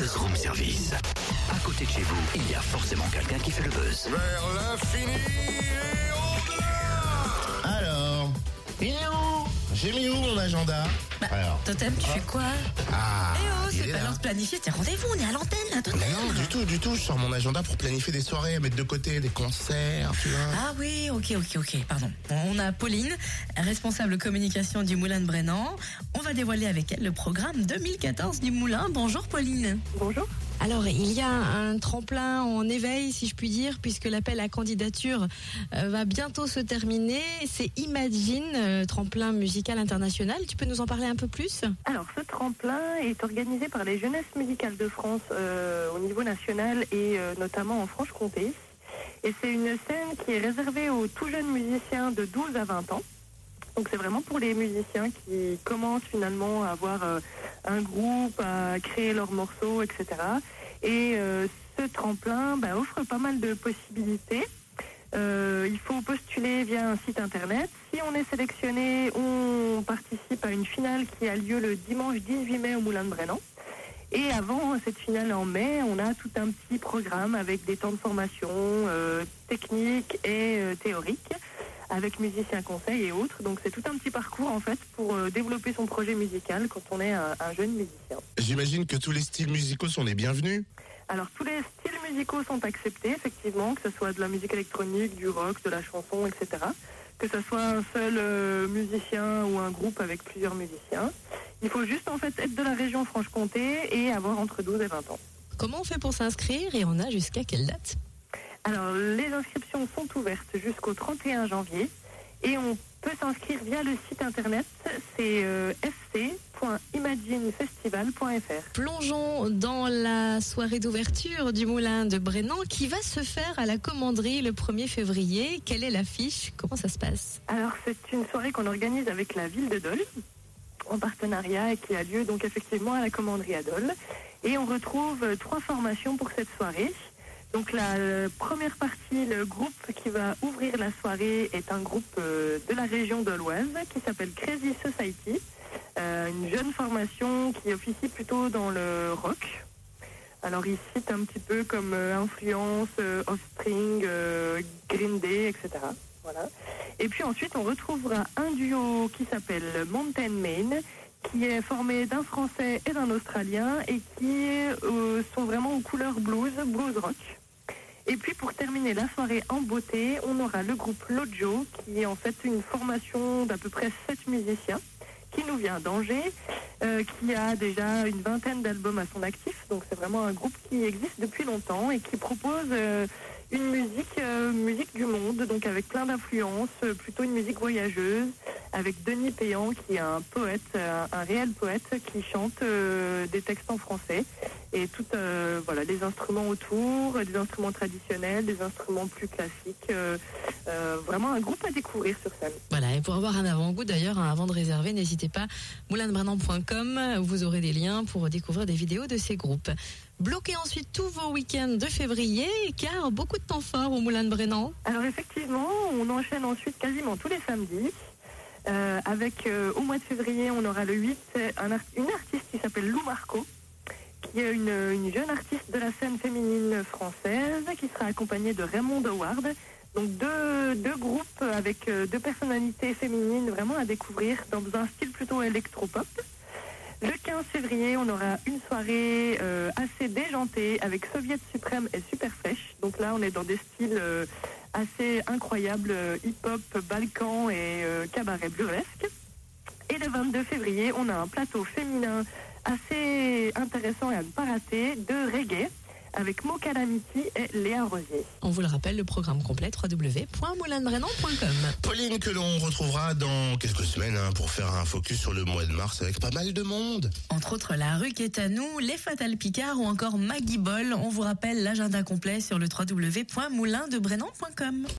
buzz room service. À côté de chez vous, il y a forcément quelqu'un qui fait le buzz. Vers l'infini et au-delà Alors, il est où? J'ai mis où mon agenda? Alors, Totem, tu fais quoi ah, Eh oh, il c'est est pas là. l'heure de planifier tes rendez-vous, on est à l'antenne là, Totem. Mais non, du tout, du tout. Je sors mon agenda pour planifier des soirées, mettre de côté des concerts, tu vois. Ah oui, ok, ok, ok, pardon. On a Pauline, responsable communication du Moulin de Brennan. On va dévoiler avec elle le programme 2014 du Moulin. Bonjour Pauline. Bonjour. Alors, il y a un tremplin en éveil, si je puis dire, puisque l'appel à candidature euh, va bientôt se terminer. C'est Imagine, euh, tremplin musical international. Tu peux nous en parler un peu plus Alors, ce tremplin est organisé par les Jeunesses musicales de France euh, au niveau national et euh, notamment en Franche-Comté. Et c'est une scène qui est réservée aux tout jeunes musiciens de 12 à 20 ans. Donc c'est vraiment pour les musiciens qui commencent finalement à avoir euh, un groupe, à créer leurs morceaux, etc. Et ce tremplin bah, offre pas mal de possibilités. Euh, il faut postuler via un site internet. Si on est sélectionné, on participe à une finale qui a lieu le dimanche 18 mai au Moulin de Brennan. Et avant cette finale en mai, on a tout un petit programme avec des temps de formation euh, techniques et euh, théoriques, avec musiciens conseils et autres. Donc c'est tout un petit parcours en fait pour euh, développer son projet musical quand on est un, un jeune musicien. J'imagine que tous les styles musicaux sont les bienvenus. Alors tous les styles musicaux sont acceptés, effectivement, que ce soit de la musique électronique, du rock, de la chanson, etc. Que ce soit un seul euh, musicien ou un groupe avec plusieurs musiciens. Il faut juste en fait être de la région Franche-Comté et avoir entre 12 et 20 ans. Comment on fait pour s'inscrire et on a jusqu'à quelle date? Alors les inscriptions sont ouvertes jusqu'au 31 janvier et on peut s'inscrire via le site internet, c'est euh, fc.imaginefestival.fr. Plongeons dans la soirée d'ouverture du Moulin de Brennan qui va se faire à la commanderie le 1er février. Quelle est l'affiche? Comment ça se passe? Alors c'est une soirée qu'on organise avec la ville de Dole en partenariat et qui a lieu donc effectivement à la commanderie à Dole. Et on retrouve euh, trois formations pour cette soirée. Donc la euh, première partie, le groupe qui va ouvrir la soirée est un groupe euh, de la région d'Oloise qui s'appelle Crazy Society. Euh, une jeune formation qui officie plutôt dans le rock. Alors il cite un petit peu comme influence Offspring, Green Day, etc. Voilà. Et puis ensuite on retrouvera un duo qui s'appelle Mountain Main, qui est formé d'un Français et d'un Australien et qui euh, sont vraiment aux couleurs blues, blues rock. Et puis pour terminer la soirée en beauté, on aura le groupe Lojo, qui est en fait une formation d'à peu près 7 musiciens, qui nous vient d'Angers, euh, qui a déjà une vingtaine d'albums à son actif. Donc c'est vraiment un groupe qui existe depuis longtemps et qui propose euh, une musique, musique du monde, donc avec plein d'influences, plutôt une musique voyageuse, avec Denis Péan qui est un poète, euh, un réel poète qui chante euh, des textes en français et tout euh, voilà les instruments autour, des instruments traditionnels, des instruments plus classiques. euh, vraiment un groupe à découvrir sur scène. Voilà, et pour avoir un avant-goût d'ailleurs, hein, avant de réserver, n'hésitez pas, moulindebrennan.com, vous aurez des liens pour découvrir des vidéos de ces groupes. Bloquez ensuite tous vos week-ends de février, car beaucoup de temps fort au Moulin de Brennan. Alors effectivement, on enchaîne ensuite quasiment tous les samedis. Euh, avec euh, au mois de février, on aura le 8 un art- une artiste qui s'appelle Lou Marco, qui est une, une jeune artiste de la scène féminine française, qui sera accompagnée de Raymond Howard. Donc deux, groupes avec euh, deux personnalités féminines vraiment à découvrir dans un style plutôt électropop. Le 15 février, on aura une soirée euh, assez déjantée avec Soviet Suprême et Super Fresh. Donc là, on est dans des styles euh, assez incroyables, euh, hip-hop, balkan et euh, cabaret burlesque. Et le 22 février, on a un plateau féminin assez intéressant et à ne pas rater de reggae avec Mo Calamity et Léa Rosier. On vous le rappelle, le programme complet www.moulindebrennan.com. Pauline que l'on retrouvera dans quelques semaines hein, pour faire un focus sur le mois de mars avec pas mal de monde. Entre autres, la rue qui est à nous, les Fatal Picard ou encore Maggie Ball. On vous rappelle l'agenda complet sur le www.moulindebrennan.com.